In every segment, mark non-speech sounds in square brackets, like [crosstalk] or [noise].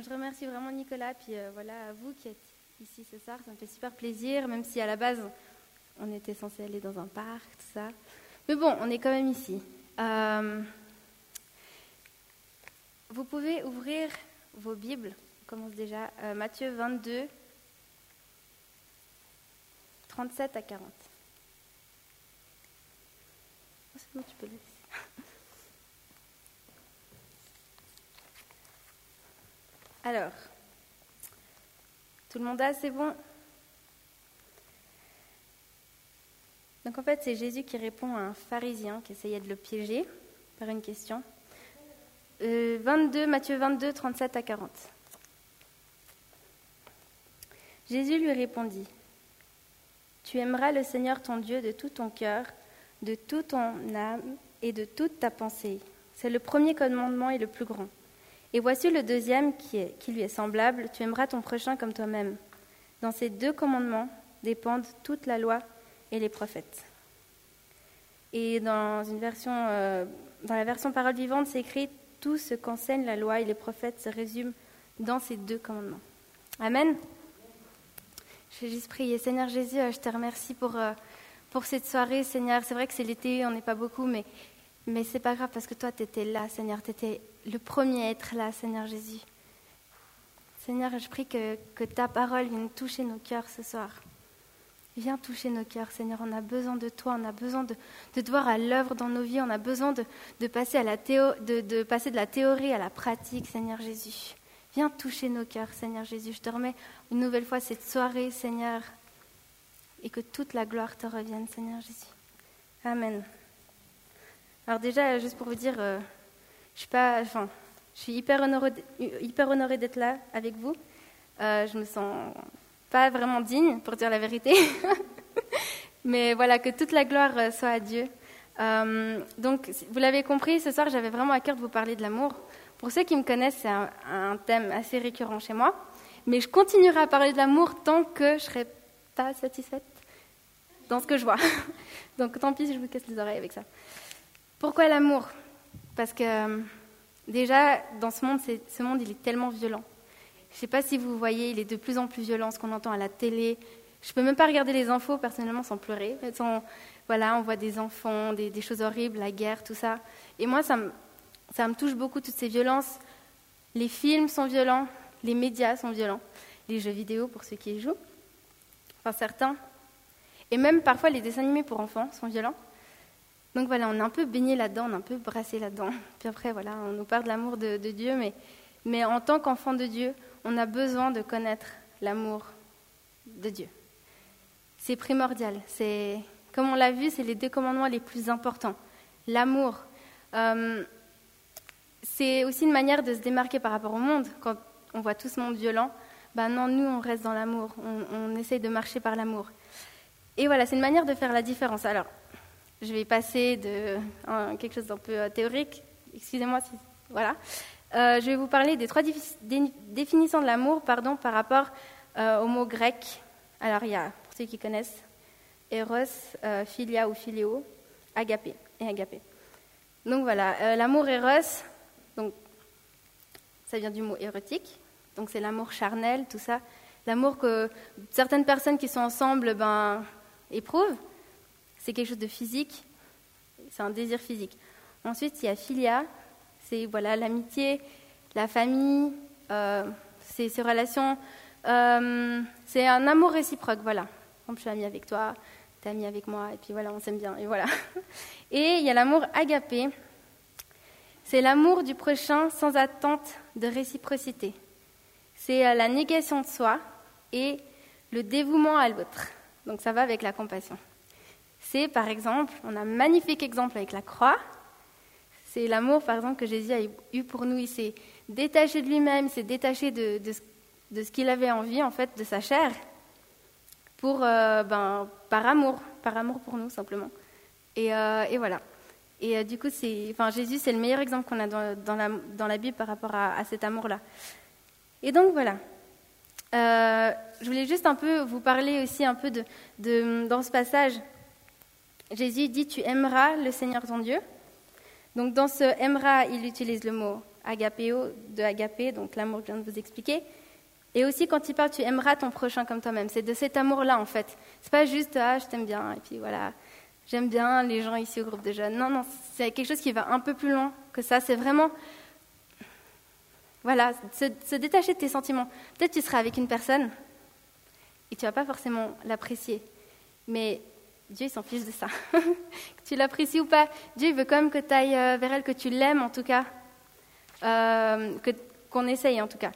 je remercie vraiment Nicolas, puis euh, voilà, à vous qui êtes ici ce soir. Ça me fait super plaisir, même si à la base, on était censé aller dans un parc, tout ça. Mais bon, on est quand même ici. Euh, vous pouvez ouvrir vos Bibles. On commence déjà. Euh, Matthieu 22, 37 à 40. c'est peux. Alors, tout le monde a, c'est bon? Donc en fait, c'est Jésus qui répond à un pharisien qui essayait de le piéger par une question. 22, euh, Matthieu 22, 37 à 40. Jésus lui répondit, Tu aimeras le Seigneur ton Dieu de tout ton cœur, de toute ton âme et de toute ta pensée. C'est le premier commandement et le plus grand. Et voici le deuxième qui, est, qui lui est semblable, tu aimeras ton prochain comme toi-même. Dans ces deux commandements dépendent toute la loi et les prophètes. Et dans, une version, euh, dans la version parole vivante, c'est écrit Tout ce qu'enseignent la loi et les prophètes se résume dans ces deux commandements. Amen. Je vais juste prier. Seigneur Jésus, euh, je te remercie pour, euh, pour cette soirée, Seigneur. C'est vrai que c'est l'été, on n'est pas beaucoup, mais, mais c'est pas grave parce que toi, tu étais là, Seigneur. Tu le premier être là, Seigneur Jésus. Seigneur, je prie que, ta parole vienne toucher nos cœurs ce soir. Viens toucher nos cœurs, Seigneur. On a besoin de toi, on a besoin de, de te voir à l'œuvre dans nos vies, on a besoin de, passer de la théorie à la pratique, Seigneur Jésus. Viens toucher nos cœurs, Seigneur Jésus. Je te remets une nouvelle fois cette soirée, Seigneur, et que toute la gloire te revienne, Seigneur Jésus. Amen. Alors déjà, juste pour vous dire, euh, je suis hyper honorée d'être là avec vous. Euh, je me sens pas vraiment digne, pour dire la vérité. [laughs] Mais voilà, que toute la gloire euh, soit à Dieu. Euh, donc, vous l'avez compris, ce soir, j'avais vraiment à cœur de vous parler de l'amour. Pour ceux qui me connaissent, c'est un, un, thème assez récurrent chez moi. Mais je continuerai à parler de l'amour tant que je serai pas satisfaite dans ce que je vois. [laughs] Donc, tant pis si je vous casse les oreilles avec ça. Pourquoi l'amour? Parce que euh, déjà, dans ce monde, ce monde, il est tellement violent. Je ne sais pas si vous voyez, il est de plus en plus violent, ce qu'on entend à la télé. Je ne peux même pas regarder les infos personnellement sans pleurer. voilà, on voit des enfants, des, choses horribles, la guerre, tout ça. Et moi, ça me, ça me touche beaucoup, toutes ces violences. Les films sont violents, les médias sont violents, les jeux vidéo pour ceux qui y jouent, enfin certains. Et même parfois les dessins animés pour enfants sont violents. Donc voilà, on est un peu baigné là-dedans, on est un peu brassé là-dedans. [laughs] Puis après, voilà, on nous parle de l'amour de, Dieu, mais, mais en tant qu'enfant de Dieu, on a besoin de connaître l'amour de Dieu. C'est primordial. C'est, comme on l'a vu, c'est les deux commandements les plus importants. L'amour. Euh, c'est aussi une manière de se démarquer par rapport au monde. Quand on voit tout ce monde violent, ben non, nous, on reste dans l'amour. On, on essaye de marcher par l'amour. Et voilà, c'est une manière de faire la différence. Alors, je vais passer de quelque chose d'un peu euh, théorique. Excusez-moi si. Voilà. Euh, je vais vous parler des trois définitions de l'amour par rapport euh, au mot grec. Alors, il y a, pour ceux qui connaissent, Eros, euh, Philia ou Philéo, Agapé et Agapé. Donc voilà, l'amour Eros, donc, ça vient du mot érotique, donc c'est l'amour charnel, tout ça. L'amour que certaines personnes qui sont ensemble ben, éprouvent, c'est quelque chose de physique, c'est un désir physique. Ensuite, il y a Philia, c'est voilà l'amitié, la famille, euh, c'est ces relations, euh, c'est un amour réciproque, voilà. Je suis amie avec toi, tu es amie avec moi, et puis voilà, on s'aime bien, et voilà. [laughs] Et il y a l'amour agapé, c'est l'amour du prochain sans attente de réciprocité. C'est euh, la négation de soi et le dévouement à l'autre. Donc ça va avec la compassion. C'est par exemple, on a un magnifique exemple avec la croix, c'est l'amour, par exemple, que Jésus a eu pour nous. Il s'est détaché de lui-même, il s'est détaché de, de, ce qu'il avait envie, en fait, de sa chair, pour, euh, ben, par amour, par amour pour nous, simplement. Et, euh, et voilà. Et euh, du coup, enfin, Jésus, c'est le meilleur exemple qu'on a dans, dans, la, Bible par rapport à, à cet amour-là. Et donc, voilà. je voulais juste un peu vous parler aussi un peu de, de, dans ce passage. Jésus dit, tu aimeras le Seigneur ton Dieu. Donc dans ce Emra, il utilise le mot agapéo, de agapé, donc l'amour que je viens de vous expliquer. Et aussi quand il parle, tu aimeras ton prochain comme toi-même. C'est de cet amour-là en fait. C'est pas juste ah je t'aime bien et puis voilà, j'aime bien les gens ici au groupe de jeunes. Non non, c'est quelque chose qui va un peu plus loin que ça. C'est vraiment voilà, se, détacher de tes sentiments. Peut-être tu seras avec une personne et tu vas pas forcément l'apprécier, mais Dieu s'en fiche de ça. [laughs] que tu l'apprécies ou pas, Dieu veut quand même que tu ailles euh, vers elle, que tu l'aimes en tout cas, euh, qu'on essaye en tout cas.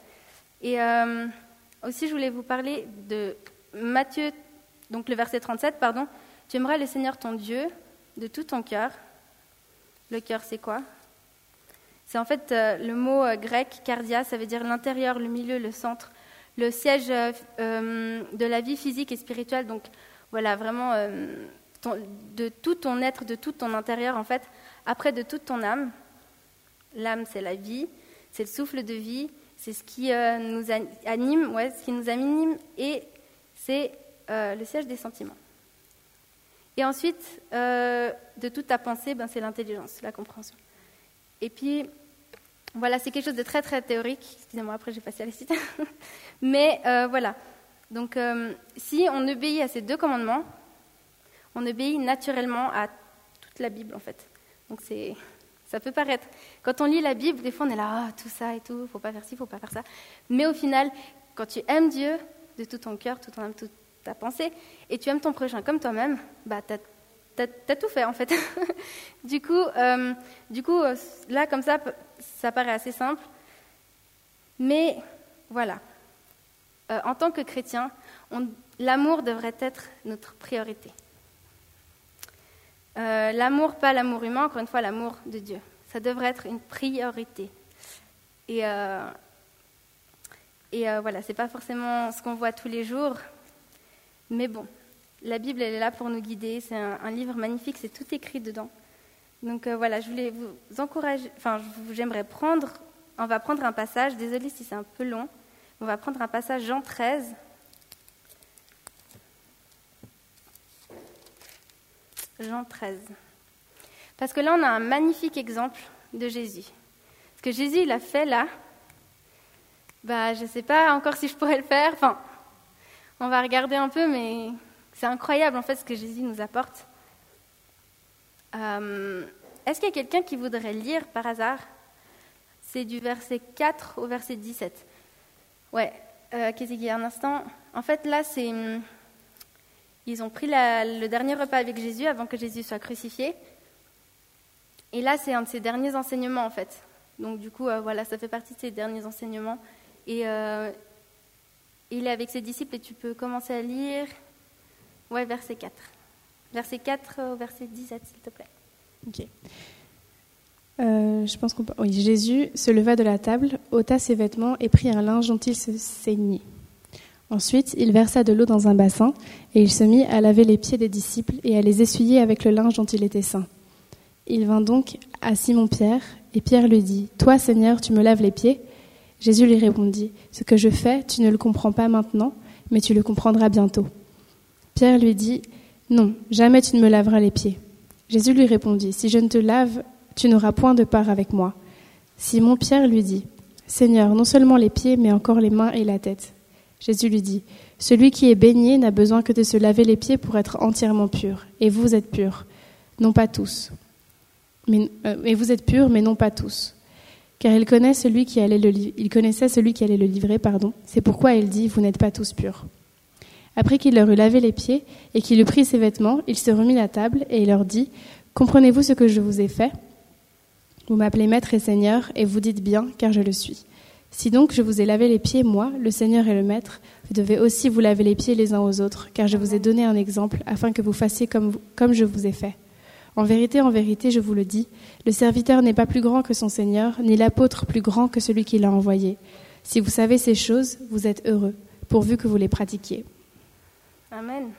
Et euh, aussi, je voulais vous parler de Matthieu, donc le verset 37, pardon. Tu aimeras le Seigneur ton Dieu de tout ton cœur. Le cœur, c'est quoi? C'est en fait le mot grec cardia, ça veut dire l'intérieur, le milieu, le centre, le siège de la vie physique et spirituelle. Donc voilà, vraiment de tout ton être, de tout ton intérieur, en fait. Après, de toute ton âme. L'âme, c'est la vie, c'est le souffle de vie, c'est ce qui euh, nous anime, ouais, ce qui nous anime, et c'est euh, le siège des sentiments. Et ensuite, euh, de toute ta pensée, ben, c'est l'intelligence, la compréhension. Et puis, voilà, c'est quelque chose de très très théorique. Excusez-moi, après j'ai passé à la. [laughs] Mais voilà. Donc, si on obéit à ces deux commandements, on obéit naturellement à toute la Bible en fait. Donc c'est ça peut paraître. Quand on lit la Bible, des fois on est là, ah, tout ça et tout, faut pas faire ci, faut pas faire ça. Mais au final, quand tu aimes Dieu de tout ton cœur, tout ton âme, toute ta pensée, et tu aimes ton prochain comme toi-même, bah tu as, tout fait en fait. [laughs] du coup, euh, du coup, euh, là comme ça, ça paraît assez simple. Mais voilà, euh, en tant que chrétien, l'amour devrait être notre priorité. Euh, l'amour, pas l'amour humain, encore une fois, l'amour de Dieu. Ça devrait être une priorité. Et, euh, voilà, c'est pas forcément ce qu'on voit tous les jours, mais bon, la Bible, elle est là pour nous guider. C'est un, livre magnifique, c'est tout écrit dedans. Donc voilà, je voulais vous encourager, enfin, j'aimerais prendre, on va prendre un passage, désolé si c'est un peu long, on va prendre un passage Jean 13, Jean 13. Parce que là, on a un magnifique exemple de Jésus. Ce que Jésus il a fait là, bah, je ne sais pas encore si je pourrais le faire. Enfin, on va regarder un peu, mais c'est incroyable en fait ce que Jésus nous apporte. Euh, est-ce qu'il y a quelqu'un qui voudrait lire par hasard? C'est du verset 4 au verset 17. Ouais, euh, qu'est-ce un instant En fait, là, c'est ils ont pris le dernier repas avec Jésus avant que Jésus soit crucifié. Et là, c'est un de ses derniers enseignements, en fait. Donc, du coup, euh, voilà, ça fait partie de ses derniers enseignements. Et euh, il est avec ses disciples et tu peux commencer à lire. Ouais, verset 4. Verset 4 au verset 17, s'il te plaît. Ok. Euh, je pense qu'on Jésus se leva de la table, ôta ses vêtements et prit un linge dont il se saignait. Ensuite, il versa de l'eau dans un bassin, et il se mit à laver les pieds des disciples et à les essuyer avec le linge dont il était saint. Il vint donc à Simon-Pierre, et Pierre lui dit, Toi, Seigneur, tu me laves les pieds? Jésus lui répondit, Ce que je fais, tu ne le comprends pas maintenant, mais tu le comprendras bientôt. Pierre lui dit, Non, jamais tu ne me laveras les pieds. Jésus lui répondit, Si je ne te lave, tu n'auras point de part avec moi. Simon-Pierre lui dit, Seigneur, non seulement les pieds, mais encore les mains et la tête. Jésus lui dit, Celui qui est baigné n'a besoin que de se laver les pieds pour être entièrement pur, et vous êtes purs, non pas tous. Euh, vous êtes purs, mais non pas tous. Car il, connaît celui qui allait le, il connaissait celui qui allait le livrer, pardon. C'est pourquoi il dit, Vous n'êtes pas tous purs. Après qu'il leur eut lavé les pieds et qu'il eut pris ses vêtements, il se remit à table et il leur dit, Comprenez-vous ce que je vous ai fait? Vous m'appelez maître et seigneur, et vous dites bien, car je le suis. Si donc je vous ai lavé les pieds, moi, le Seigneur et le Maître, vous devez aussi vous laver les pieds les uns aux autres, car je vous ai donné un exemple, afin que vous fassiez comme, comme je vous ai fait. En vérité, en vérité, je vous le dis, le serviteur n'est pas plus grand que son Seigneur, ni l'apôtre plus grand que celui qui l'a envoyé. Si vous savez ces choses, vous êtes heureux, pourvu que vous les pratiquiez. Amen.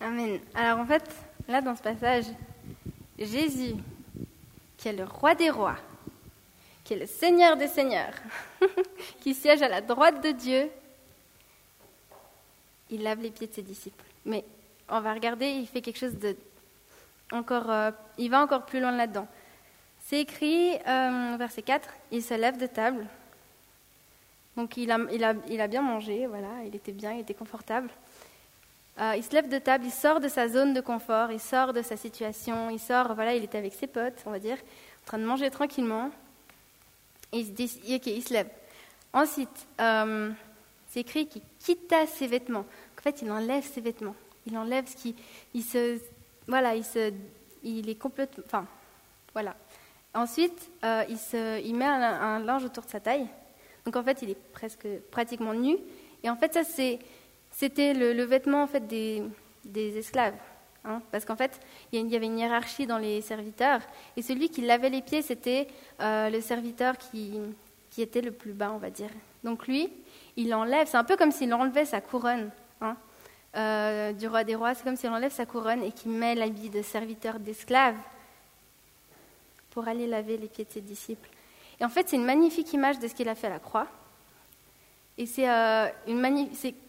Amen. Alors en fait, là dans ce passage, Jésus, qui est le roi des rois, qui est le Seigneur des Seigneurs, [laughs] qui siège à la droite de Dieu, il lave les pieds de ses disciples. Mais on va regarder, il fait quelque chose de encore, euh, il va encore plus loin là-dedans. C'est écrit, euh, verset 4, il se lève de table. Donc il a, il, a, il a bien mangé, voilà, il était bien, il était confortable. Euh, il se lève de table, il sort de sa zone de confort, il sort de sa situation, il sort, voilà, il était avec ses potes, on va dire, en train de manger tranquillement. Et il se dit, ok, il se lève. Ensuite, euh, c'est écrit qu'il quitta ses vêtements. En fait, il enlève ses vêtements. Il enlève ce qui, il se, voilà, il se, il est complètement, enfin, voilà. Ensuite, euh, il, se, il met un, un linge autour de sa taille. Donc en fait, il est presque pratiquement nu. Et en fait, ça c'est c'était le, vêtement en fait des, esclaves. Hein, parce qu'en fait, il y avait une hiérarchie dans les serviteurs, et celui qui lavait les pieds, c'était euh, le serviteur qui, était le plus bas, on va dire. Donc lui, il enlève, c'est un peu comme s'il enlevait sa couronne hein, euh, du roi des rois, c'est comme s'il enlève sa couronne et qu'il met l'habit de serviteur d'esclave pour aller laver les pieds de ses disciples. Et en fait, c'est une magnifique image de ce qu'il a fait à la croix. Et c'est euh,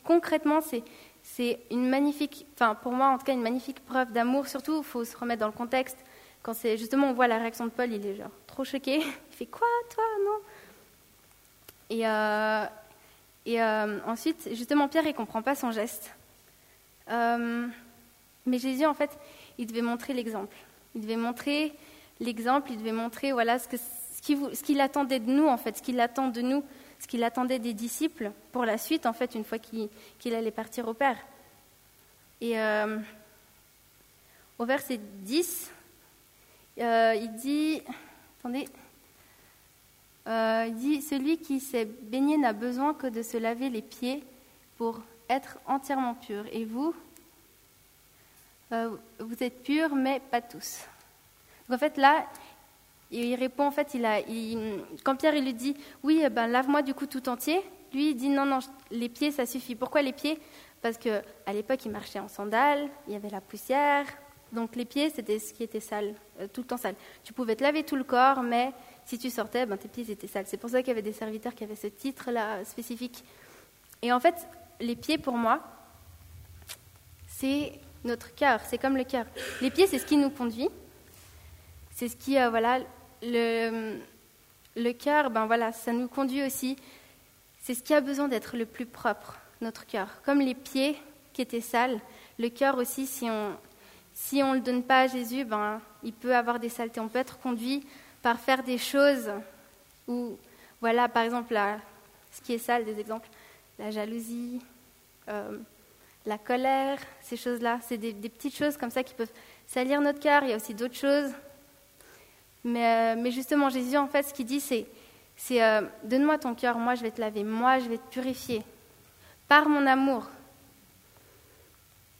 concrètement, c'est une magnifique, enfin pour moi en tout cas, une magnifique preuve d'amour. Surtout, il faut se remettre dans le contexte. Quand c'est justement, on voit la réaction de Paul, il est genre trop choqué. [laughs] Il fait quoi, toi, non? Et, euh, et euh, ensuite, justement, Pierre, il comprend pas son geste. Euh, mais Jésus, en fait, il devait montrer l'exemple. Il devait montrer l'exemple. Il devait montrer, voilà, ce que ce qu'il attendait de nous, en fait, ce qu'il attend de nous ce qu'il attendait des disciples pour la suite, en fait, une fois qu'il allait partir au Père. Et euh, au verset 10, euh, il dit, attendez, euh, il dit, celui qui s'est baigné n'a besoin que de se laver les pieds pour être entièrement pur. Et vous, vous êtes purs, mais pas tous. Donc, en fait, là, il répond, en fait, quand Pierre il lui dit, oui, eh ben, lave-moi du coup tout entier, lui il dit, non, non, les pieds, ça suffit. Pourquoi les pieds? Parce qu'à l'époque, il marchait en sandales, il y avait la poussière, donc les pieds, c'était ce qui était sale, euh, tout le temps sale. Tu pouvais te laver tout le corps, mais si tu sortais, ben, tes pieds étaient sales. C'est pour ça qu'il y avait des serviteurs qui avaient ce titre-là spécifique. Et en fait, les pieds, pour moi, c'est notre cœur, c'est comme le cœur. Les pieds, c'est ce qui nous conduit, c'est ce qui, euh, voilà, le, cœur, ben voilà, ça nous conduit aussi. C'est ce qui a besoin d'être le plus propre, notre cœur. Comme les pieds qui étaient sales, le cœur aussi, si on si on le donne pas à Jésus, ben, il peut avoir des saletés. On peut être conduit par faire des choses où, voilà, par exemple, ce qui est sale, des exemples, la jalousie, euh, la colère, ces choses-là. C'est des, des, petites choses comme ça qui peuvent salir notre cœur. Il y a aussi d'autres choses euh, mais, justement, Jésus, en fait, ce qu'il dit, c'est, euh, donne-moi ton cœur, moi je vais te laver, moi je vais te purifier, par mon amour.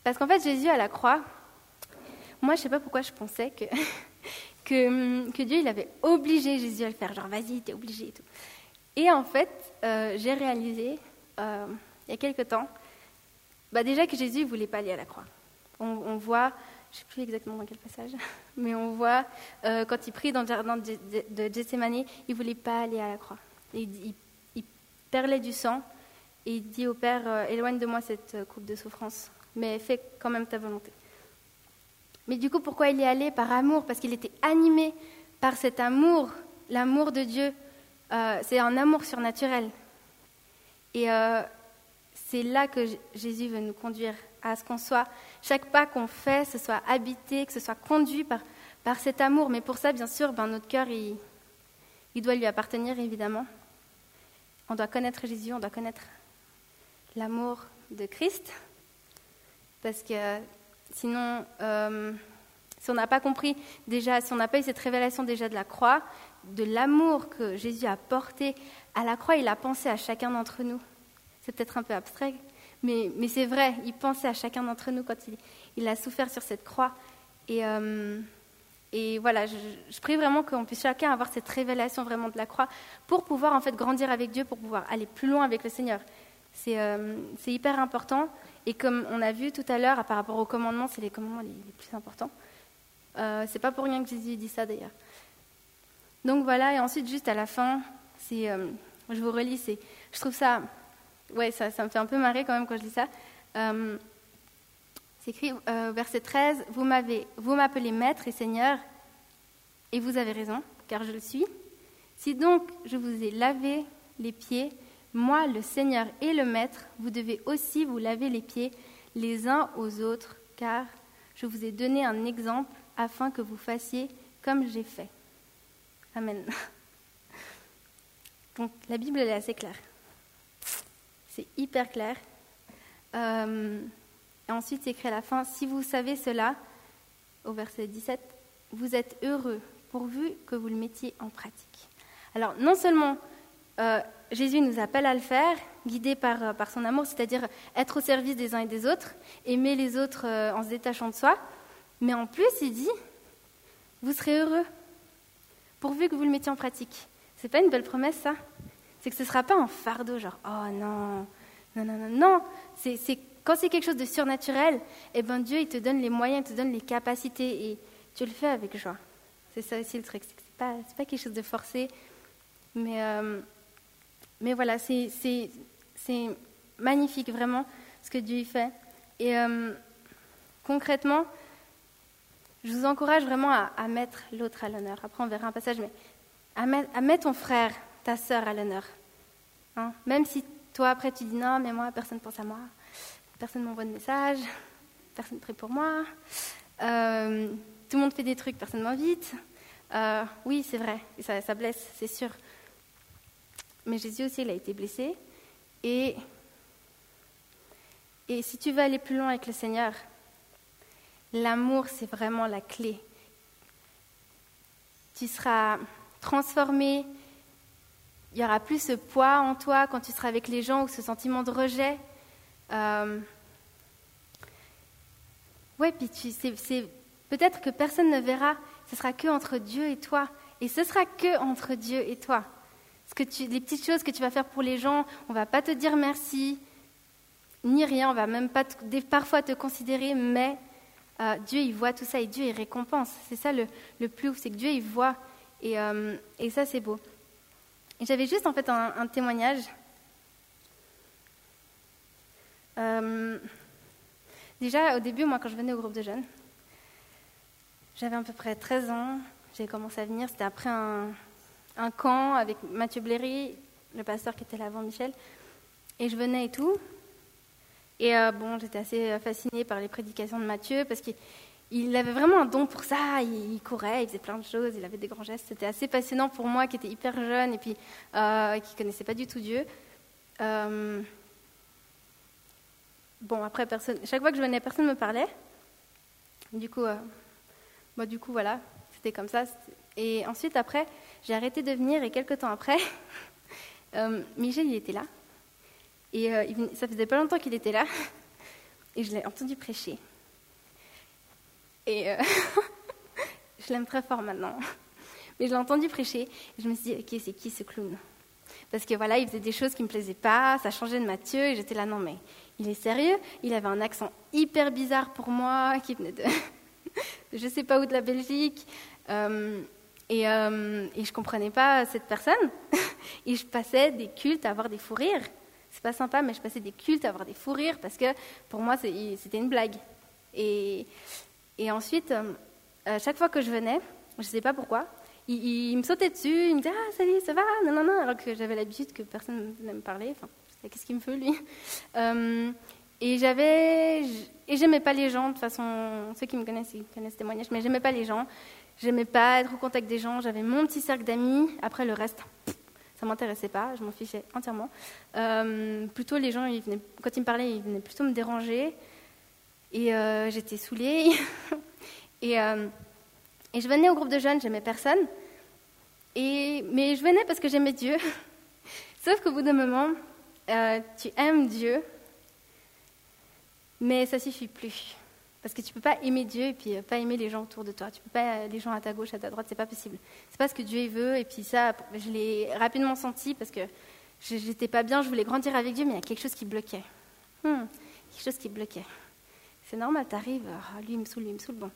Parce qu'en fait, Jésus à la croix, moi je sais pas pourquoi je pensais que, [laughs] que, que, Dieu il avait obligé Jésus à le faire, genre vas-y, t'es obligé et tout. Et en fait, euh, j'ai réalisé, il y a quelque temps, bah déjà que Jésus ne voulait pas aller à la croix. On voit je ne sais plus exactement dans quel passage, [laughs] mais on voit euh, quand il prie dans le jardin de, Gethsemane, il ne voulait pas aller à la croix. Il, il, perlait du sang et il dit au Père euh, Éloigne de moi cette euh, coupe de souffrance, mais fais quand même ta volonté. Mais du coup, pourquoi il y allait Par amour, parce qu'il était animé par cet amour, l'amour de Dieu. c'est un amour surnaturel. Et c'est là que Jésus veut nous conduire à ce qu'on soit, chaque pas qu'on fait, ce soit habité, que ce soit conduit par, par cet amour. Mais pour ça, bien sûr, ben, notre cœur, il, il doit lui appartenir, évidemment. On doit connaître Jésus, on doit connaître l'amour de Christ. Parce que sinon, euh, si on n'a pas compris déjà, si on n'a pas eu cette révélation déjà de la croix, de l'amour que Jésus a porté à la croix, il a pensé à chacun d'entre nous. C'est peut-être un peu abstrait, mais, c'est vrai, il pensait à chacun d'entre nous quand il, a souffert sur cette croix. Et, euh, voilà, je, prie vraiment qu'on puisse chacun avoir cette révélation vraiment de la croix pour pouvoir en fait grandir avec Dieu, pour pouvoir aller plus loin avec le Seigneur. C'est euh, hyper important. Et comme on a vu tout à l'heure, par rapport aux commandements, c'est les commandements les, plus importants. Euh, c'est pas pour rien que Jésus dit ça d'ailleurs. Donc voilà, et ensuite juste à la fin, euh, je vous relis, je trouve ça ouais, ça, me fait un peu marrer quand même quand je dis ça. Euh, c'est écrit, euh, verset 13, Vous m'appelez maître et seigneur, et vous avez raison, car je le suis. Si donc je vous ai lavé les pieds, moi, le Seigneur et le Maître, vous devez aussi vous laver les pieds les uns aux autres, car je vous ai donné un exemple afin que vous fassiez comme j'ai fait. Amen. [laughs] Donc la Bible est assez claire. C'est hyper clair. Euh, et ensuite c'est écrit à la fin, si vous savez cela, au verset 17, vous êtes heureux pourvu que vous le mettiez en pratique. Alors non seulement euh, Jésus nous appelle à le faire, guidé par, euh, par son amour, c'est-à-dire être au service des uns et des autres, aimer les autres en se détachant de soi, mais en plus il dit, vous serez heureux pourvu que vous le mettiez en pratique. C'est pas une belle promesse, ça? C'est que ce ne sera pas un fardeau, genre, oh non, non, non, non, non. C'est, quand c'est quelque chose de surnaturel, eh ben Dieu, il te donne les moyens, il te donne les capacités, et tu le fais avec joie. C'est ça aussi le truc, c'est que c'est pas, pas quelque chose de forcé, mais, euh, mais voilà, c'est, c'est, c'est magnifique, vraiment, ce que Dieu fait. Et euh, concrètement, je vous encourage vraiment à, mettre l'autre à l'honneur. Après, on verra un passage, mais à mettre, ton frère, ta sœur à l'honneur. Hein? Même si toi, après, tu dis non, mais moi, personne ne pense à moi, personne ne m'envoie de message, personne ne prie pour moi, euh, tout le monde fait des trucs, personne ne m'invite. Euh, oui, c'est vrai, ça, ça blesse, c'est sûr. Mais Jésus aussi, il a été blessé. Et, et si tu veux aller plus loin avec le Seigneur, L'amour, c'est vraiment la clé. Tu seras transformé, il y aura plus ce poids en toi quand tu seras avec les gens ou ce sentiment de rejet. Euh... Ouais, puis c'est, peut-être que personne ne verra, ce sera que entre Dieu et toi. Et ce sera que entre Dieu et toi. Parce que tu, les petites choses que tu vas faire pour les gens, on va pas te dire merci, ni rien, on va même pas parfois te considérer, mais euh, Dieu, il voit tout ça et Dieu, il récompense. C'est ça le, plus ouf, c'est que Dieu, il voit. Et, euh, ça, c'est beau. Et j'avais juste en fait un, témoignage. Euh, déjà, au début, moi, quand je venais au groupe de jeunes, j'avais à peu près 13 ans. J'ai commencé à venir. C'était après un, camp avec Mathieu Bléry, le pasteur qui était là avant Michel. Et je venais et tout. Et euh, bon, j'étais assez euh, fascinée par les prédications de Matthieu parce qu'il avait vraiment un don pour ça. Il, courait, il faisait plein de choses, il avait des grands gestes. C'était assez passionnant pour moi qui était hyper jeune et puis euh, qui ne connaissait pas du tout Dieu. bon, après, personne, chaque fois que je venais, personne ne me parlait. Du coup, bah, du coup voilà, c'était comme ça. Et ensuite, après, j'ai arrêté de venir et quelques temps après, [laughs] Michel, il était là. Et euh, ça faisait pas longtemps qu'il était là. [laughs] Et je l'ai entendu prêcher. Et euh, [laughs] je l'aime très fort maintenant. Mais je l'ai entendu prêcher. Et je me suis dit, ok, c'est qui ce clown? Parce que voilà, il faisait des choses qui me plaisaient pas, ça changeait de Mathieu. Et j'étais là, non, mais il est sérieux? Il avait un accent hyper bizarre pour moi, qui venait de, [laughs] je sais pas où de la Belgique. Euh, et, et je comprenais pas cette personne. [laughs] et je passais des cultes à avoir des fous rires c'est pas sympa, mais je passais des cultes à avoir des fous rires parce que pour moi, c'était une blague. Et, et ensuite, euh, chaque fois que je venais, je sais pas pourquoi, il, me sautait dessus, il me disait Ah, salut, ça va? Non, non, non, alors que j'avais l'habitude que personne ne me parlait. Enfin, qu'est-ce qu'il me fait, lui? [laughs] Euh, Et j'avais. Et j'aimais pas les gens, de toute façon, ceux qui me connaissent, ils connaissent ce témoignage, mais j'aimais pas les gens. J'aimais pas être au contact des gens. J'avais mon petit cercle d'amis. Après, le reste, ça m'intéressait pas, je m'en fichais entièrement. Euh, plutôt, les gens, quand ils me parlaient, ils venaient plutôt me déranger. Et euh, j'étais saoulée. [laughs] et, euh, et, je venais au groupe de jeunes, j'aimais personne. Et, mais je venais parce que j'aimais Dieu. [laughs] Sauf qu'au bout d'un moment, tu aimes Dieu, mais ça suffit plus. Parce que tu peux pas aimer Dieu et puis euh, pas aimer les gens autour de toi. Tu peux pas euh, les gens à ta gauche, à ta droite, c'est pas possible. C'est pas ce que Dieu veut. Et puis ça, je l'ai rapidement senti parce que j'étais pas bien, je voulais grandir avec Dieu, mais il y a quelque chose qui bloquait. Hmm, quelque chose qui bloquait. C'est normal, t'arrives, oh, lui il me saoule, lui il me saoule, bon.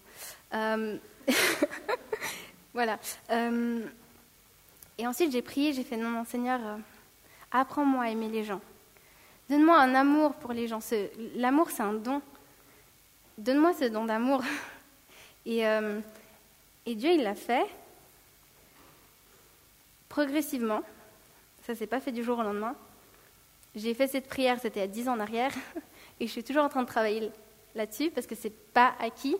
Euh, [laughs] voilà. Et ensuite j'ai prié, j'ai fait non, non Seigneur, apprends-moi à aimer les gens. Donne-moi un amour pour les gens. L'amour, c'est un don. Donne-moi ce don d'amour. [laughs] Et, euh, Dieu, il l'a fait. progressivement, ça s'est pas fait du jour au lendemain. J'ai fait cette prière, c'était à 10 ans en arrière, [laughs] et je suis toujours en train de travailler là-dessus parce que c'est pas acquis.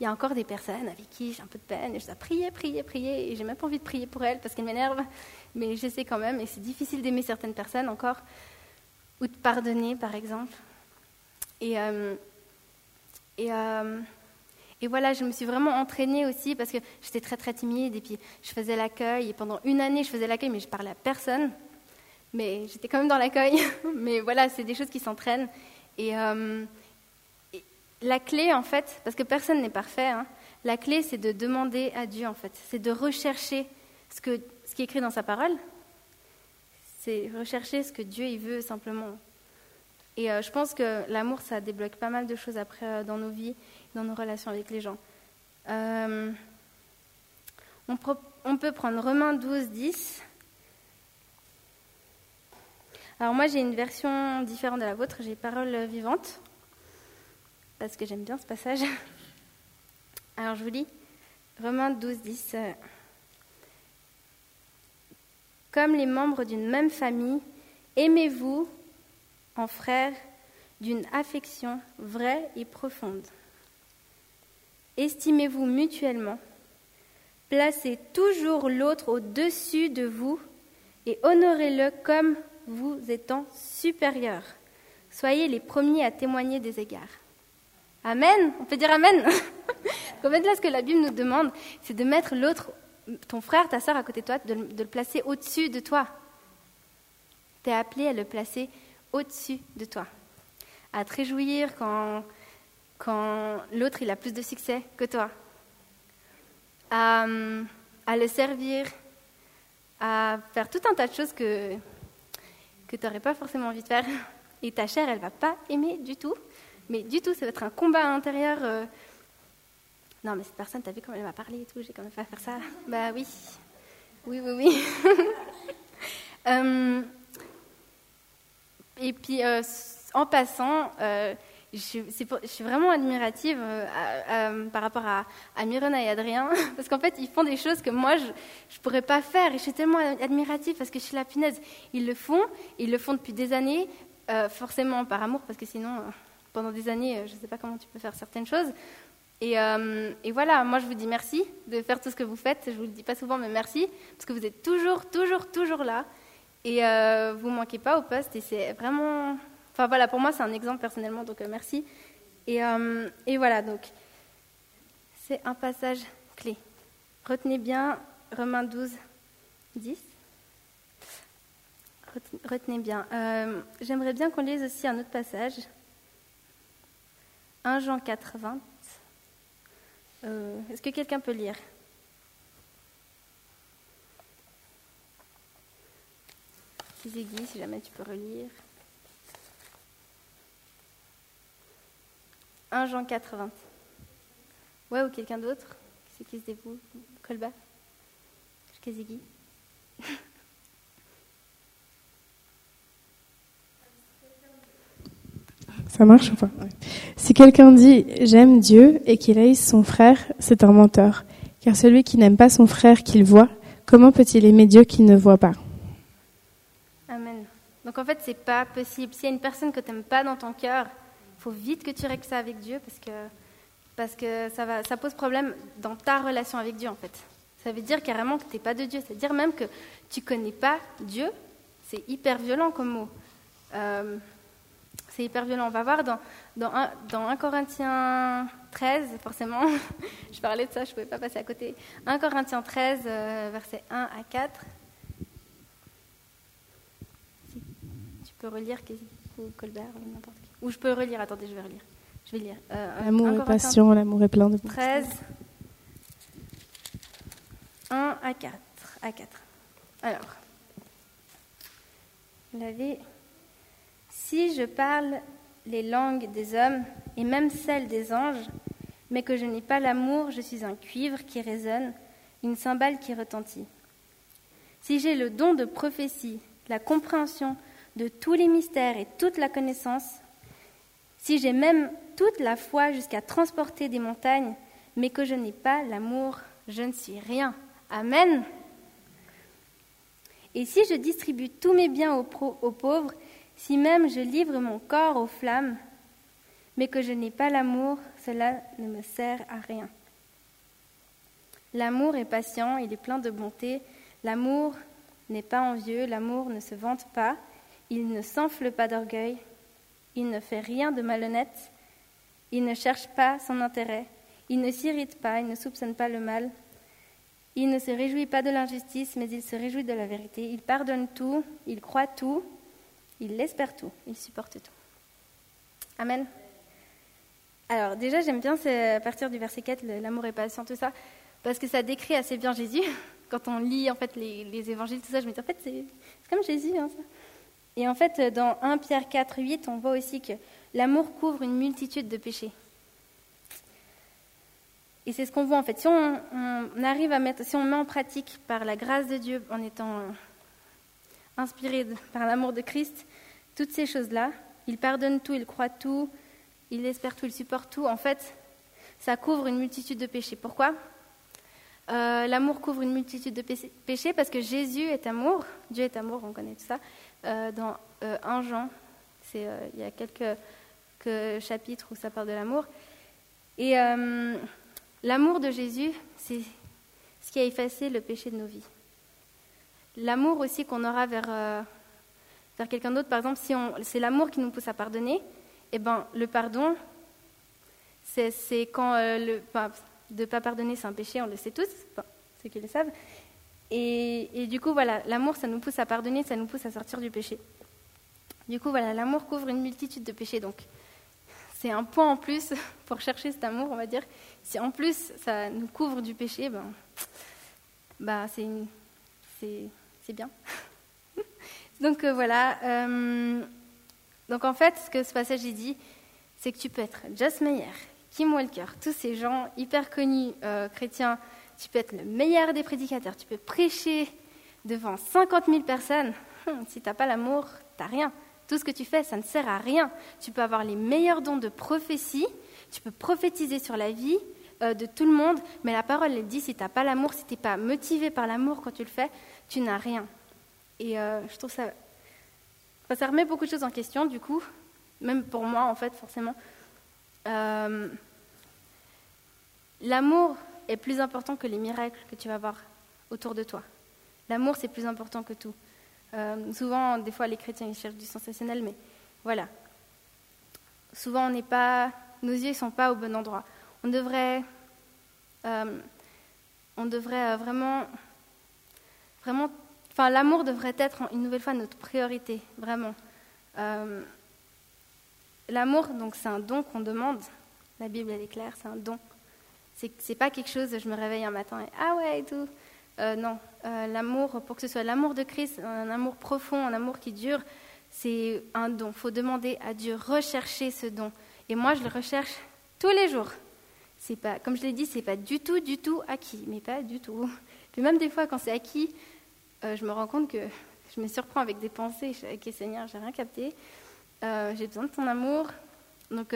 Il y a encore des personnes avec qui j'ai un peu de peine et je dois prier, prier, prier, et j'ai même pas envie de prier pour elles parce qu'elles m'énervent, mais j'essaie quand même, et c'est difficile d'aimer certaines personnes encore, ou de pardonner par exemple. Et, euh, et, euh, et voilà, je me suis vraiment entraînée aussi parce que j'étais très très timide et puis je faisais l'accueil et pendant une année je faisais l'accueil mais je parlais à personne. Mais j'étais quand même dans l'accueil. [laughs] mais voilà, c'est des choses qui s'entraînent. Et, euh, la clé en fait, parce que personne n'est parfait, hein, la clé c'est de demander à Dieu en fait, c'est de rechercher ce, que, ce qui est écrit dans sa parole. C'est rechercher ce que Dieu il veut simplement. Et euh, je pense que l'amour, ça débloque pas mal de choses après euh, dans nos vies, dans nos relations avec les gens. Euh, on, on, peut prendre Romains 12, 10. Alors moi, j'ai une version différente de la vôtre, j'ai parole vivante, parce que j'aime bien ce passage. [laughs] Alors je vous lis Romains 12, 10. Comme les membres d'une même famille, aimez-vous en frères d'une affection vraie et profonde. Estimez-vous mutuellement, placez toujours l'autre au-dessus de vous et honorez-le comme vous étant supérieur. Soyez les premiers à témoigner des égards. Amen On peut dire Amen En fait, là, ce que la Bible nous demande, c'est de mettre l'autre, ton frère, ta soeur à côté de toi, de, le placer au-dessus de toi. Tu es appelé à le placer au-dessus de toi, à te réjouir quand, l'autre il a plus de succès que toi, à, à le servir, à faire tout un tas de choses que, que tu n'aurais pas forcément envie de faire. Et ta chair, elle va pas aimer du tout. Mais du tout, ça va être un combat à l'intérieur. Euh. Non, mais cette personne, t'as vu comment elle m'a parlé et tout, j'ai quand même pas faire ça. Bah oui. Oui, oui, oui. [laughs] euh, et puis, euh, en passant, euh, je, suis vraiment admirative par rapport à, à Mirona et Adrien, [laughs] parce qu'en fait, ils font des choses que moi, je ne pourrais pas faire. Et je suis tellement admirative parce que je suis la punaise. Ils le font, ils le font depuis des années, forcément par amour, parce que sinon, pendant des années, je ne sais pas comment tu peux faire certaines choses. Et, et, voilà, moi je vous dis merci de faire tout ce que vous faites. Je vous le dis pas souvent, mais merci, parce que vous êtes toujours, toujours, toujours là. Et euh, vous ne manquez pas au poste. Et c'est vraiment. Enfin voilà, pour moi, c'est un exemple personnellement, donc euh, merci. Et, euh, et, voilà, donc c'est un passage clé. Retenez bien Romains 12, 10. Retenez bien. J'aimerais bien qu'on lise aussi un autre passage. 1 Jean 4, 20. Est-ce que quelqu'un peut lire? Ziggy, si jamais tu peux relire. 1 Jean 80. Ouais, ou quelqu'un d'autre? C'est qui se dévoue Colba. Ça marche ou pas Si quelqu'un dit j'aime Dieu et qu'il haïsse son frère, c'est un menteur. Car celui qui n'aime pas son frère qu'il voit, comment peut-il aimer Dieu qu'il ne voit pas donc en fait, c'est pas possible. S'il y a une personne que tu n'aimes pas dans ton cœur, il faut vite que tu règles ça avec Dieu parce que, parce que ça, va, ça pose problème dans ta relation avec Dieu en fait. Ça veut dire carrément que tu n'es pas de Dieu. Ça veut dire même que tu ne connais pas Dieu. C'est hyper violent comme mot. Euh, c'est hyper violent. On va voir dans, dans, 1, dans 1 Corinthiens 13, forcément, [laughs] je parlais de ça, je ne pouvais pas passer à côté. 1 Corinthiens 13, euh, versets 1 à 4. peux relire ou Colbert ou n'importe qui. Ou je peux relire, attendez, je vais relire. Je vais lire. Euh, l'amour est patient, l'amour est plein de 13, 1 à 4. À 4. Alors, vous l'avez. Si je parle les langues des hommes et même celles des anges, mais que je n'ai pas l'amour, je suis un cuivre qui résonne, une cymbale qui retentit. Si j'ai le don de prophétie, la compréhension, de tous les mystères et toute la connaissance, si j'ai même toute la foi jusqu'à transporter des montagnes, mais que je n'ai pas l'amour, je ne suis rien. Amen. Et si je distribue tous mes biens aux, pauvres, si même je livre mon corps aux flammes, mais que je n'ai pas l'amour, cela ne me sert à rien. L'amour est patient, il est plein de bonté. L'amour n'est pas envieux, l'amour ne se vante pas, il ne s'enfle pas d'orgueil, il ne fait rien de malhonnête, il ne cherche pas son intérêt, il ne s'irrite pas, il ne soupçonne pas le mal, il ne se réjouit pas de l'injustice, mais il se réjouit de la vérité. Il pardonne tout, il croit tout, il espère tout, il supporte tout. Amen. Alors déjà, j'aime bien à partir du verset 4, l'amour est patient, tout ça, parce que ça décrit assez bien Jésus. [laughs] Quand on lit en fait les, évangiles, tout ça, je me dis en fait c'est comme Jésus. Hein, ça. Et en fait, dans 1 Pierre 4, 8, on voit aussi que l'amour couvre une multitude de péchés. Et c'est ce qu'on voit en fait. Si on, arrive à mettre, si on met en pratique par la grâce de Dieu, en étant euh, inspiré par l'amour de Christ, toutes ces choses-là, il pardonne tout, il croit tout, il espère tout, il supporte tout. En fait, ça couvre une multitude de péchés. Pourquoi? Euh, L'amour couvre une multitude de péchés parce que Jésus est amour, Dieu est amour, on connaît tout ça. Euh, dans 1 Jean, il y a quelques, quelques, chapitres où ça parle de l'amour. Et L'amour de Jésus, c'est ce qui a effacé le péché de nos vies. L'amour aussi qu'on aura vers, euh, vers quelqu'un d'autre, par exemple, si c'est l'amour qui nous pousse à pardonner, eh ben, le pardon, c'est quand euh, le, de ne pas pardonner, c'est un péché, on le sait tous, ceux qui le savent. Et, et du coup, voilà, l'amour, ça nous pousse à pardonner, ça nous pousse à sortir du péché. Du coup, voilà, l'amour couvre une multitude de péchés, donc c'est un point en plus [laughs] pour chercher cet amour, on va dire. Si en plus ça nous couvre du péché, ben, c'est, c'est, bien. [laughs] donc euh, voilà. Euh, donc en fait, ce que ce passage dit, c'est que tu peux être Just Meyer, Kim Walker, tous ces gens hyper connus euh, chrétiens, tu peux être le meilleur des prédicateurs, tu peux prêcher devant 50 000 personnes. Hum, si tu n'as pas l'amour, tu n'as rien. Tout ce que tu fais, ça ne sert à rien. Tu peux avoir les meilleurs dons de prophétie, tu peux prophétiser sur la vie de tout le monde, mais la parole, elle dit, si tu n'as pas l'amour, si tu n'es pas motivé par l'amour quand tu le fais, tu n'as rien. Et euh, je trouve ça... ça remet beaucoup de choses en question, du coup, même pour moi, en fait, forcément. Euh, l'amour est plus important que les miracles que tu vas voir autour de toi. L'amour, c'est plus important que tout. Euh, souvent, des fois, les chrétiens ils cherchent du sensationnel, mais voilà. Souvent, on n'est pas, nos yeux ne sont pas au bon endroit. On devrait, on devrait vraiment, vraiment, enfin, l'amour devrait être une nouvelle fois notre priorité, vraiment. l'amour, donc, c'est un don qu'on demande. La Bible, elle est claire, c'est un don. C'est, c'est pas quelque chose, je me réveille un matin et ah ouais et tout. Euh, non, euh, l'amour, pour que ce soit l'amour de Christ, un amour profond, un amour qui dure, c'est un don. Il faut demander à Dieu, rechercher ce don. Et moi, je le recherche tous les jours. C'est pas, comme je l'ai dit, c'est pas du tout, du tout acquis, mais pas du tout. Puis même des fois, quand c'est acquis, euh, je me rends compte que je me surprends avec des pensées. Je suis ok, Seigneur, j'ai rien capté. j'ai besoin de ton amour. Donc,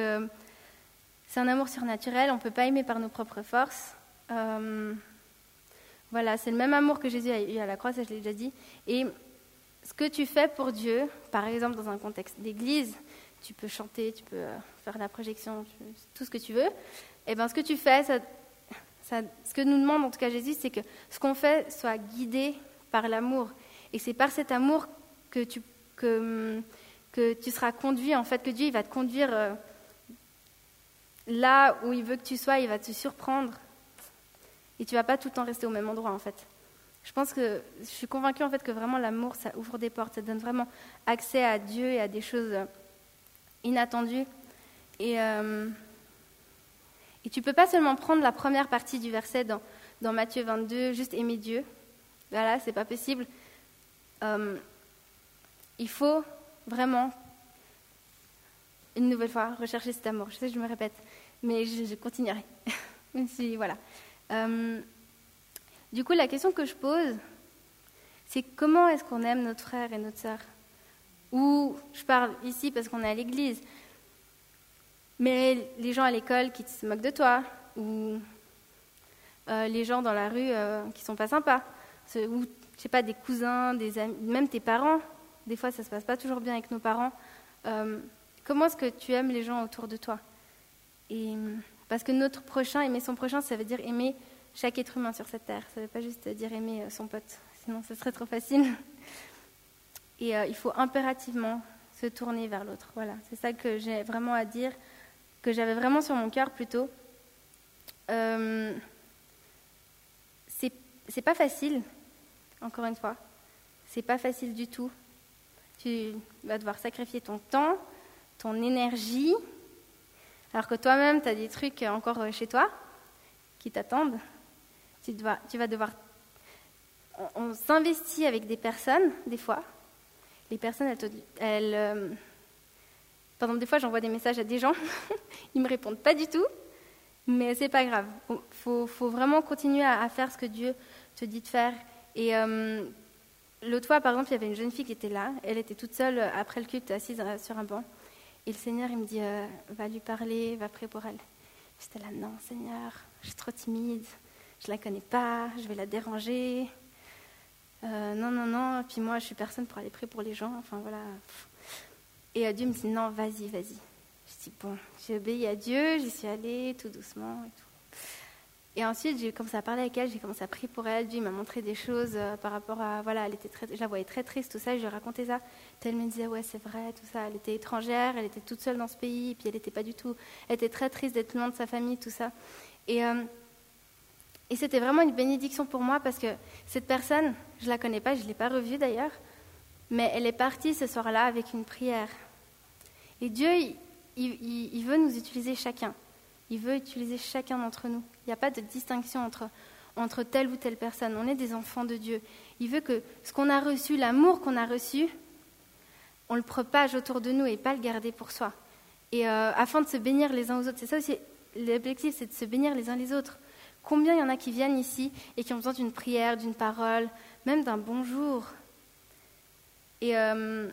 c'est un amour surnaturel. On ne peut pas aimer par nos propres forces. Voilà, c'est le même amour que Jésus a eu à la croix, ça je l'ai déjà dit. Et ce que tu fais pour Dieu, par exemple dans un contexte d'église, tu peux chanter, tu peux euh, faire la projection, tout ce que tu veux. Et eh bien ce que tu fais, ce que nous demande en tout cas Jésus, c'est que ce qu'on fait soit guidé par l'amour. Et c'est par cet amour que tu, que, que tu seras conduit, en fait, que Dieu va te conduire euh, là où il veut que tu sois, il va te surprendre et tu vas pas tout le temps rester au même endroit en fait. Je pense que je suis convaincue en fait que vraiment l'amour ça ouvre des portes, ça donne vraiment accès à Dieu et à des choses euh, inattendues. Et, euh, et tu peux pas seulement prendre la première partie du verset dans, dans Matthieu 22, juste aimer Dieu. Voilà, c'est pas possible. Euh, il faut vraiment, une nouvelle fois, rechercher cet amour. Je sais que je me répète, mais je, continuerai. [laughs] si, voilà. Euh, du coup, la question que je pose, c'est comment est-ce qu'on aime notre frère et notre sœur? Ou je parle ici parce qu'on est à l'église, mais les gens à l'école qui se moquent de toi, ou euh, les gens dans la rue euh, qui sont pas sympas, ou je sais pas, des cousins, des amis, même tes parents. Des fois, ça se passe pas toujours bien avec nos parents. Euh, comment est-ce que tu aimes les gens autour de toi? Et parce que notre prochain, aimer son prochain, ça veut dire aimer chaque être humain sur cette terre. Ça veut pas juste dire aimer euh, son pote, sinon ce serait trop facile. [laughs] Et euh, il faut impérativement se tourner vers l'autre. Voilà, c'est ça que j'ai vraiment à dire, que j'avais vraiment sur mon cœur plutôt. Euh, c'est pas facile, encore une fois. C'est pas facile du tout. Tu vas devoir sacrifier ton temps, ton énergie, alors que toi-même, tu as des trucs encore chez toi qui t'attendent. Tu, tu vas devoir. On, s'investit avec des personnes, des fois. Les personnes, elles. euh, Pardon, des fois, j'envoie des messages à des gens, [laughs] ils me répondent pas du tout, mais c'est pas grave. Il faut, vraiment continuer à, faire ce que Dieu te dit de faire. Et euh, l'autre fois, par exemple, il y avait une jeune fille qui était là. Elle était toute seule après le culte, assise euh, sur un banc. Et le Seigneur, il me dit Va lui parler, va prier pour elle. J'étais là Non, Seigneur, je suis trop timide, je la connais pas, je vais la déranger. non, non, non. Puis moi, je suis personne pour aller prier pour les gens. Enfin voilà. Et Dieu me dit non, vas-y, vas-y. Je dis bon, j'ai obéi à Dieu, j'y suis allée tout doucement et tout. Et ensuite, j'ai commencé à parler avec elle, j'ai commencé à prier pour elle. Dieu m'a montré des choses euh, par rapport à. Voilà, elle était très, je la voyais très triste, tout ça, et je lui racontais ça. elle me disait, ouais, c'est vrai, tout ça. Elle était étrangère, elle était toute seule dans ce pays, et puis elle n'était pas du tout. Elle était très triste d'être loin de sa famille, tout ça. Et, euh, et c'était vraiment une bénédiction pour moi parce que cette personne, je la connais pas, je ne l'ai pas revue d'ailleurs, mais elle est partie ce soir-là avec une prière. Et Dieu, il, veut nous utiliser chacun. Il veut utiliser chacun d'entre nous. Il n'y a pas de distinction entre, entre telle ou telle personne. On est des enfants de Dieu. Il veut que ce qu'on a reçu, l'amour qu'on a reçu, on le propage autour de nous et pas le garder pour soi. Et euh, afin de se bénir les uns aux autres. C'est ça aussi, l'objectif, c'est de se bénir les uns les autres. Combien il y en a qui viennent ici et qui ont besoin d'une prière, d'une parole, même d'un bonjour. Et euh,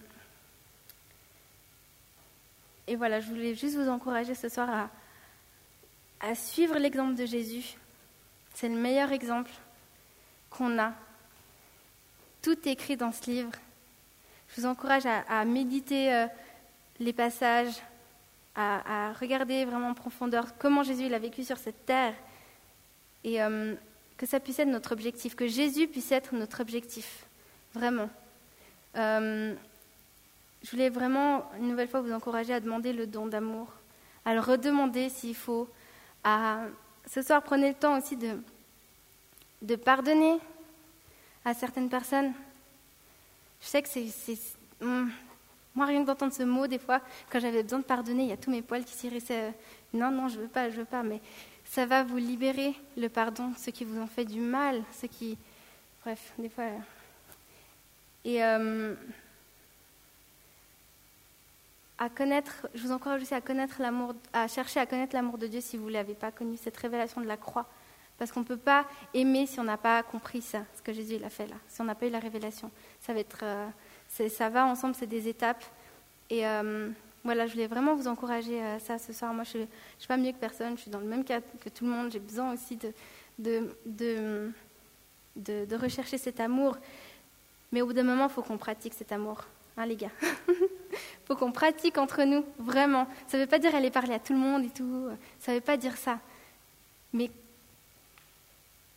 et voilà, je voulais juste vous encourager ce soir à, à suivre l'exemple de Jésus. C'est le meilleur exemple qu'on a. Tout est écrit dans ce livre. Je vous encourage à, méditer euh, les passages, à, regarder vraiment en profondeur comment Jésus a vécu sur cette terre et euh, que ça puisse être notre objectif, que Jésus puisse être notre objectif, vraiment. Euh, je voulais vraiment, une nouvelle fois, vous encourager à demander le don d'amour, à le redemander s'il faut. Ce soir, prenez le temps aussi de, pardonner à certaines personnes. Je sais que c'est. Hmm, moi, rien que d'entendre ce mot, des fois, quand j'avais besoin de pardonner, il y a tous mes poils qui s'irrissaient. Non, non, je veux pas, je veux pas. Mais ça va vous libérer, le pardon, ceux qui vous ont fait du mal, ceux qui. Bref, des fois. Et. Euh, à connaître, je vous encourage aussi à connaître l'amour, à chercher à connaître l'amour de Dieu si vous ne l'avez pas connu, cette révélation de la croix. Parce qu'on ne peut pas aimer si on n'a pas compris ça, ce que Jésus a fait là, si on n'a pas eu la révélation. Ça va euh, ensemble, c'est des étapes. Et euh, voilà, je voulais vraiment vous encourager à ça ce soir. Moi, je ne suis pas mieux que personne, je suis dans le même cas que tout le monde. J'ai besoin aussi de, de rechercher cet amour. Mais au bout d'un moment, il faut qu'on pratique cet amour, hein, les gars? [laughs] [laughs] Faut qu'on pratique entre nous, vraiment. Ça ne veut pas dire aller parler à tout le monde et tout. Ça ne veut pas dire ça. Mais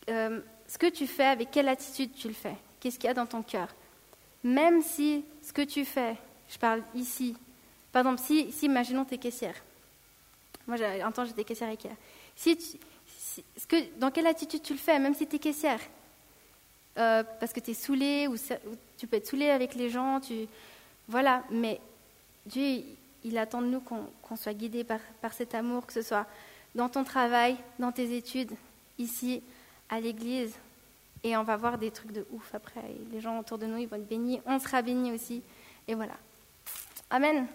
euh, ce que tu fais, avec quelle attitude tu le fais? Qu'est-ce qu'il y a dans ton cœur? Même si ce que tu fais, je parle ici, par exemple, si, si imaginons tes caissières. Moi, un temps, j'étais caissière Ikea. Si, ce que, dans quelle attitude tu le fais, même si tu es caissière? Euh, Parce que tu es saoulé, ou, tu peux être saoulé avec les gens, tu, voilà, mais Dieu, il attend de nous qu'on soit guidé par, cet amour, que ce soit dans ton travail, dans tes études, ici, à l'église. Et on va voir des trucs de ouf après. les gens autour de nous, ils vont être bénis. On sera bénis aussi. Et voilà. Amen.